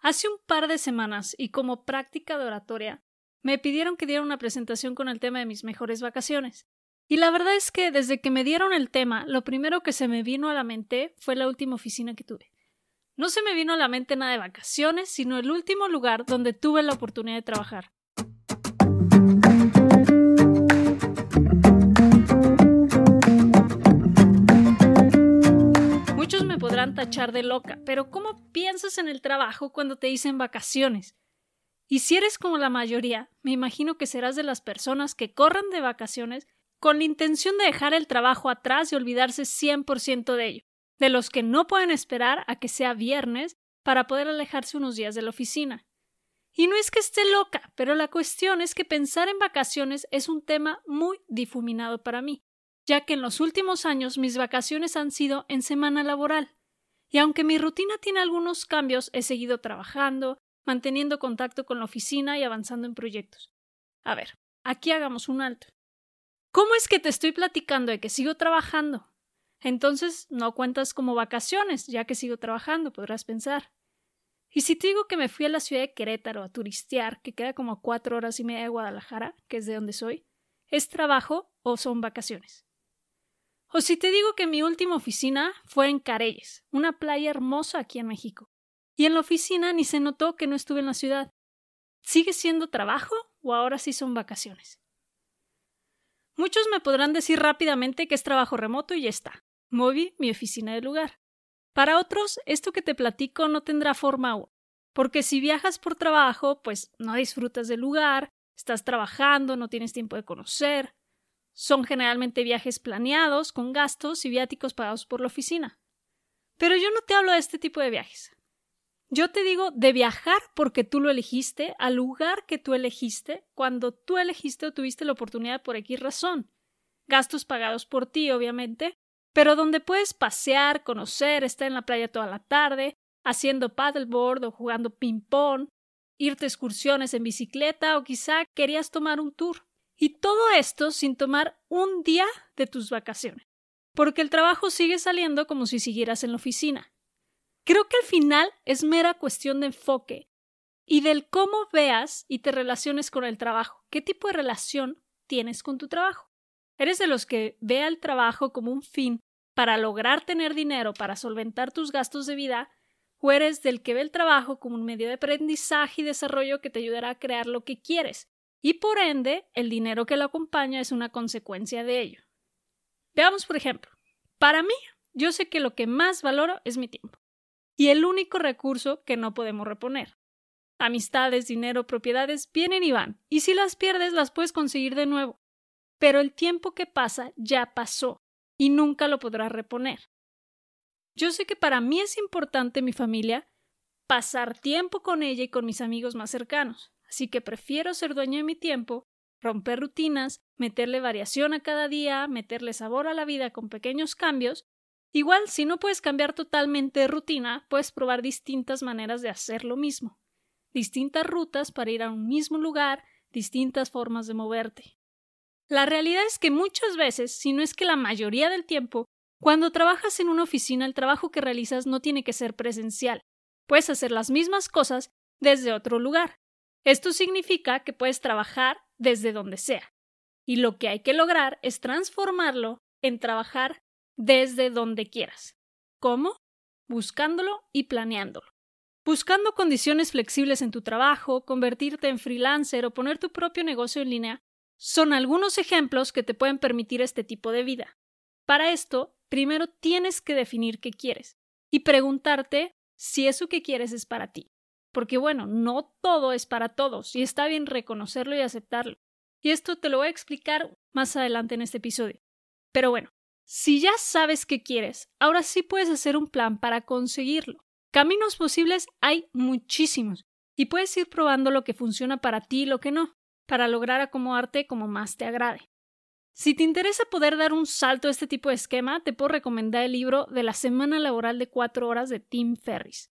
Hace un par de semanas, y como práctica de oratoria, me pidieron que diera una presentación con el tema de mis mejores vacaciones. Y la verdad es que desde que me dieron el tema, lo primero que se me vino a la mente fue la última oficina que tuve. No se me vino a la mente nada de vacaciones, sino el último lugar donde tuve la oportunidad de trabajar. Podrán tachar de loca, pero ¿cómo piensas en el trabajo cuando te dicen vacaciones? Y si eres como la mayoría, me imagino que serás de las personas que corran de vacaciones con la intención de dejar el trabajo atrás y olvidarse 100% de ello, de los que no pueden esperar a que sea viernes para poder alejarse unos días de la oficina. Y no es que esté loca, pero la cuestión es que pensar en vacaciones es un tema muy difuminado para mí, ya que en los últimos años mis vacaciones han sido en semana laboral. Y aunque mi rutina tiene algunos cambios, he seguido trabajando, manteniendo contacto con la oficina y avanzando en proyectos. A ver, aquí hagamos un alto. ¿Cómo es que te estoy platicando de que sigo trabajando? Entonces no cuentas como vacaciones, ya que sigo trabajando, podrás pensar. Y si te digo que me fui a la ciudad de Querétaro a turistear, que queda como cuatro horas y media de Guadalajara, que es de donde soy, ¿es trabajo o son vacaciones? O si te digo que mi última oficina fue en Careyes, una playa hermosa aquí en México, y en la oficina ni se notó que no estuve en la ciudad. ¿Sigue siendo trabajo o ahora sí son vacaciones? Muchos me podrán decir rápidamente que es trabajo remoto y ya está. Moví mi oficina del lugar. Para otros, esto que te platico no tendrá forma aún, porque si viajas por trabajo, pues no disfrutas del lugar, estás trabajando, no tienes tiempo de conocer. Son generalmente viajes planeados, con gastos y viáticos pagados por la oficina. Pero yo no te hablo de este tipo de viajes. Yo te digo de viajar porque tú lo elegiste, al lugar que tú elegiste, cuando tú elegiste o tuviste la oportunidad por X razón. Gastos pagados por ti, obviamente, pero donde puedes pasear, conocer, estar en la playa toda la tarde, haciendo paddleboard o jugando ping-pong, irte excursiones en bicicleta o quizá querías tomar un tour. Y todo esto sin tomar un día de tus vacaciones, porque el trabajo sigue saliendo como si siguieras en la oficina. Creo que al final es mera cuestión de enfoque y del cómo veas y te relaciones con el trabajo. ¿Qué tipo de relación tienes con tu trabajo? ¿Eres de los que ve al trabajo como un fin para lograr tener dinero para solventar tus gastos de vida? ¿O eres del que ve el trabajo como un medio de aprendizaje y desarrollo que te ayudará a crear lo que quieres? Y por ende, el dinero que lo acompaña es una consecuencia de ello. Veamos, por ejemplo, para mí, yo sé que lo que más valoro es mi tiempo y el único recurso que no podemos reponer. Amistades, dinero, propiedades vienen y van, y si las pierdes las puedes conseguir de nuevo. Pero el tiempo que pasa ya pasó, y nunca lo podrás reponer. Yo sé que para mí es importante mi familia, pasar tiempo con ella y con mis amigos más cercanos, así que prefiero ser dueño de mi tiempo, romper rutinas, meterle variación a cada día, meterle sabor a la vida con pequeños cambios Igual, si no puedes cambiar totalmente de rutina, puedes probar distintas maneras de hacer lo mismo, distintas rutas para ir a un mismo lugar, distintas formas de moverte. La realidad es que muchas veces, si no es que la mayoría del tiempo, cuando trabajas en una oficina, el trabajo que realizas no tiene que ser presencial. Puedes hacer las mismas cosas desde otro lugar. Esto significa que puedes trabajar desde donde sea. Y lo que hay que lograr es transformarlo en trabajar desde donde quieras. ¿Cómo? Buscándolo y planeándolo. Buscando condiciones flexibles en tu trabajo, convertirte en freelancer o poner tu propio negocio en línea son algunos ejemplos que te pueden permitir este tipo de vida. Para esto, primero tienes que definir qué quieres y preguntarte si eso que quieres es para ti. Porque bueno, no todo es para todos y está bien reconocerlo y aceptarlo. Y esto te lo voy a explicar más adelante en este episodio. Pero bueno, si ya sabes qué quieres, ahora sí puedes hacer un plan para conseguirlo. Caminos posibles hay muchísimos y puedes ir probando lo que funciona para ti y lo que no, para lograr acomodarte como más te agrade. Si te interesa poder dar un salto a este tipo de esquema, te puedo recomendar el libro de la semana laboral de cuatro horas de Tim Ferris.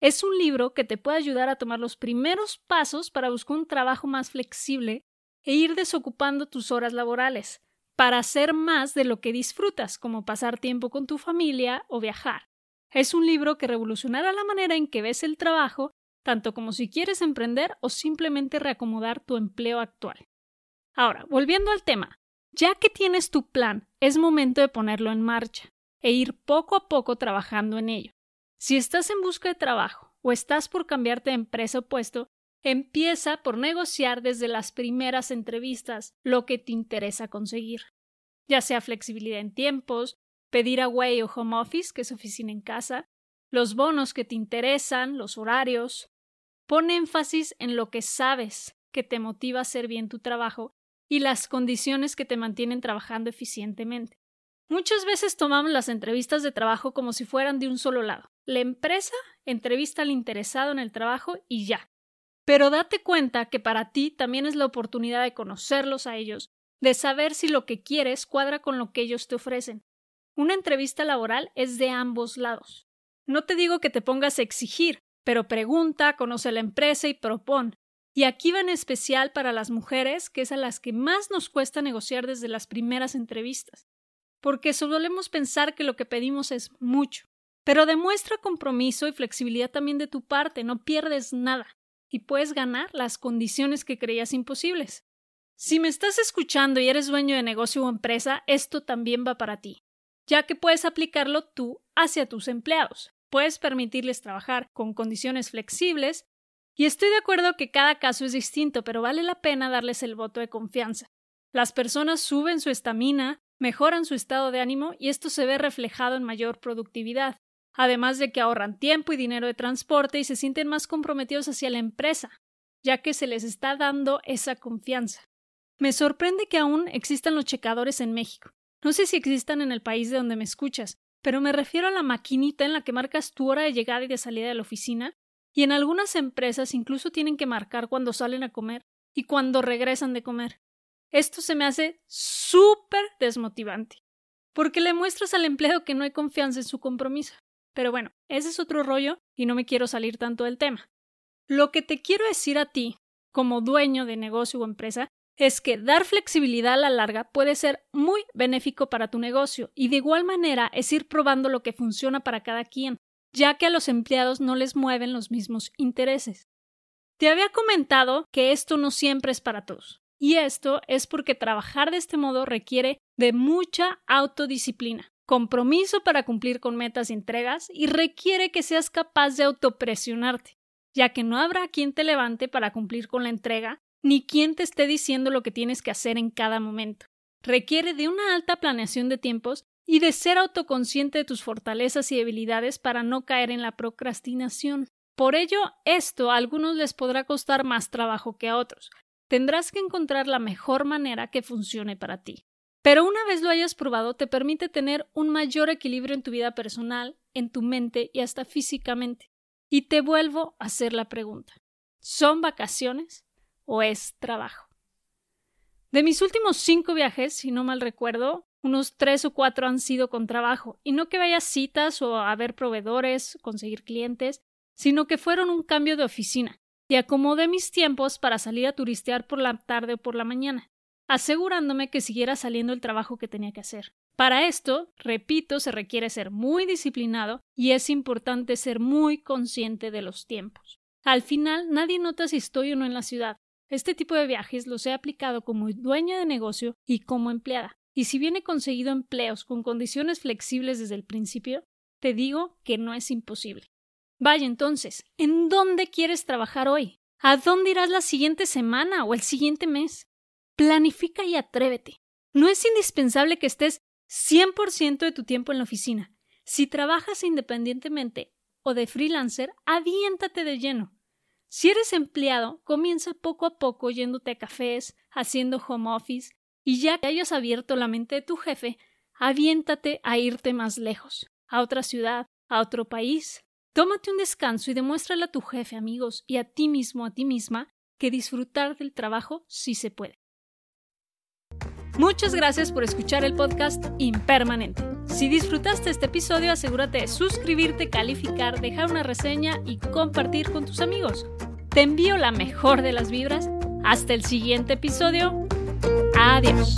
Es un libro que te puede ayudar a tomar los primeros pasos para buscar un trabajo más flexible e ir desocupando tus horas laborales, para hacer más de lo que disfrutas, como pasar tiempo con tu familia o viajar. Es un libro que revolucionará la manera en que ves el trabajo tanto como si quieres emprender o simplemente reacomodar tu empleo actual. Ahora, volviendo al tema, ya que tienes tu plan, es momento de ponerlo en marcha e ir poco a poco trabajando en ello. Si estás en busca de trabajo o estás por cambiarte de empresa o puesto, empieza por negociar desde las primeras entrevistas lo que te interesa conseguir, ya sea flexibilidad en tiempos, pedir away o home office, que es oficina en casa, los bonos que te interesan, los horarios. Pon énfasis en lo que sabes que te motiva a hacer bien tu trabajo y las condiciones que te mantienen trabajando eficientemente. Muchas veces tomamos las entrevistas de trabajo como si fueran de un solo lado. La empresa entrevista al interesado en el trabajo y ya. Pero date cuenta que para ti también es la oportunidad de conocerlos a ellos, de saber si lo que quieres cuadra con lo que ellos te ofrecen. Una entrevista laboral es de ambos lados. No te digo que te pongas a exigir, pero pregunta, conoce la empresa y propon. Y aquí va en especial para las mujeres, que es a las que más nos cuesta negociar desde las primeras entrevistas. Porque solemos pensar que lo que pedimos es mucho. Pero demuestra compromiso y flexibilidad también de tu parte, no pierdes nada y puedes ganar las condiciones que creías imposibles. Si me estás escuchando y eres dueño de negocio o empresa, esto también va para ti, ya que puedes aplicarlo tú hacia tus empleados. Puedes permitirles trabajar con condiciones flexibles y estoy de acuerdo que cada caso es distinto, pero vale la pena darles el voto de confianza. Las personas suben su estamina, mejoran su estado de ánimo y esto se ve reflejado en mayor productividad, además de que ahorran tiempo y dinero de transporte y se sienten más comprometidos hacia la empresa, ya que se les está dando esa confianza. Me sorprende que aún existan los checadores en México. No sé si existan en el país de donde me escuchas, pero me refiero a la maquinita en la que marcas tu hora de llegada y de salida de la oficina, y en algunas empresas incluso tienen que marcar cuando salen a comer y cuando regresan de comer. Esto se me hace súper desmotivante, porque le muestras al empleado que no hay confianza en su compromiso. Pero bueno, ese es otro rollo y no me quiero salir tanto del tema. Lo que te quiero decir a ti, como dueño de negocio o empresa, es que dar flexibilidad a la larga puede ser muy benéfico para tu negocio y de igual manera es ir probando lo que funciona para cada quien, ya que a los empleados no les mueven los mismos intereses. Te había comentado que esto no siempre es para todos, y esto es porque trabajar de este modo requiere de mucha autodisciplina compromiso para cumplir con metas y entregas y requiere que seas capaz de autopresionarte, ya que no habrá quien te levante para cumplir con la entrega, ni quien te esté diciendo lo que tienes que hacer en cada momento. Requiere de una alta planeación de tiempos y de ser autoconsciente de tus fortalezas y debilidades para no caer en la procrastinación. Por ello, esto a algunos les podrá costar más trabajo que a otros. Tendrás que encontrar la mejor manera que funcione para ti. Pero una vez lo hayas probado, te permite tener un mayor equilibrio en tu vida personal, en tu mente y hasta físicamente. Y te vuelvo a hacer la pregunta. ¿Son vacaciones o es trabajo? De mis últimos cinco viajes, si no mal recuerdo, unos tres o cuatro han sido con trabajo, y no que vaya citas o a ver proveedores, conseguir clientes, sino que fueron un cambio de oficina, y acomodé mis tiempos para salir a turistear por la tarde o por la mañana asegurándome que siguiera saliendo el trabajo que tenía que hacer. Para esto, repito, se requiere ser muy disciplinado y es importante ser muy consciente de los tiempos. Al final, nadie nota si estoy o no en la ciudad. Este tipo de viajes los he aplicado como dueña de negocio y como empleada. Y si bien he conseguido empleos con condiciones flexibles desde el principio, te digo que no es imposible. Vaya entonces, ¿en dónde quieres trabajar hoy? ¿A dónde irás la siguiente semana o el siguiente mes? Planifica y atrévete. No es indispensable que estés 100% de tu tiempo en la oficina. Si trabajas independientemente o de freelancer, aviéntate de lleno. Si eres empleado, comienza poco a poco yéndote a cafés, haciendo home office, y ya que hayas abierto la mente de tu jefe, aviéntate a irte más lejos, a otra ciudad, a otro país. Tómate un descanso y demuéstrale a tu jefe, amigos, y a ti mismo, a ti misma, que disfrutar del trabajo sí se puede. Muchas gracias por escuchar el podcast Impermanente. Si disfrutaste este episodio, asegúrate de suscribirte, calificar, dejar una reseña y compartir con tus amigos. Te envío la mejor de las vibras. Hasta el siguiente episodio. Adiós.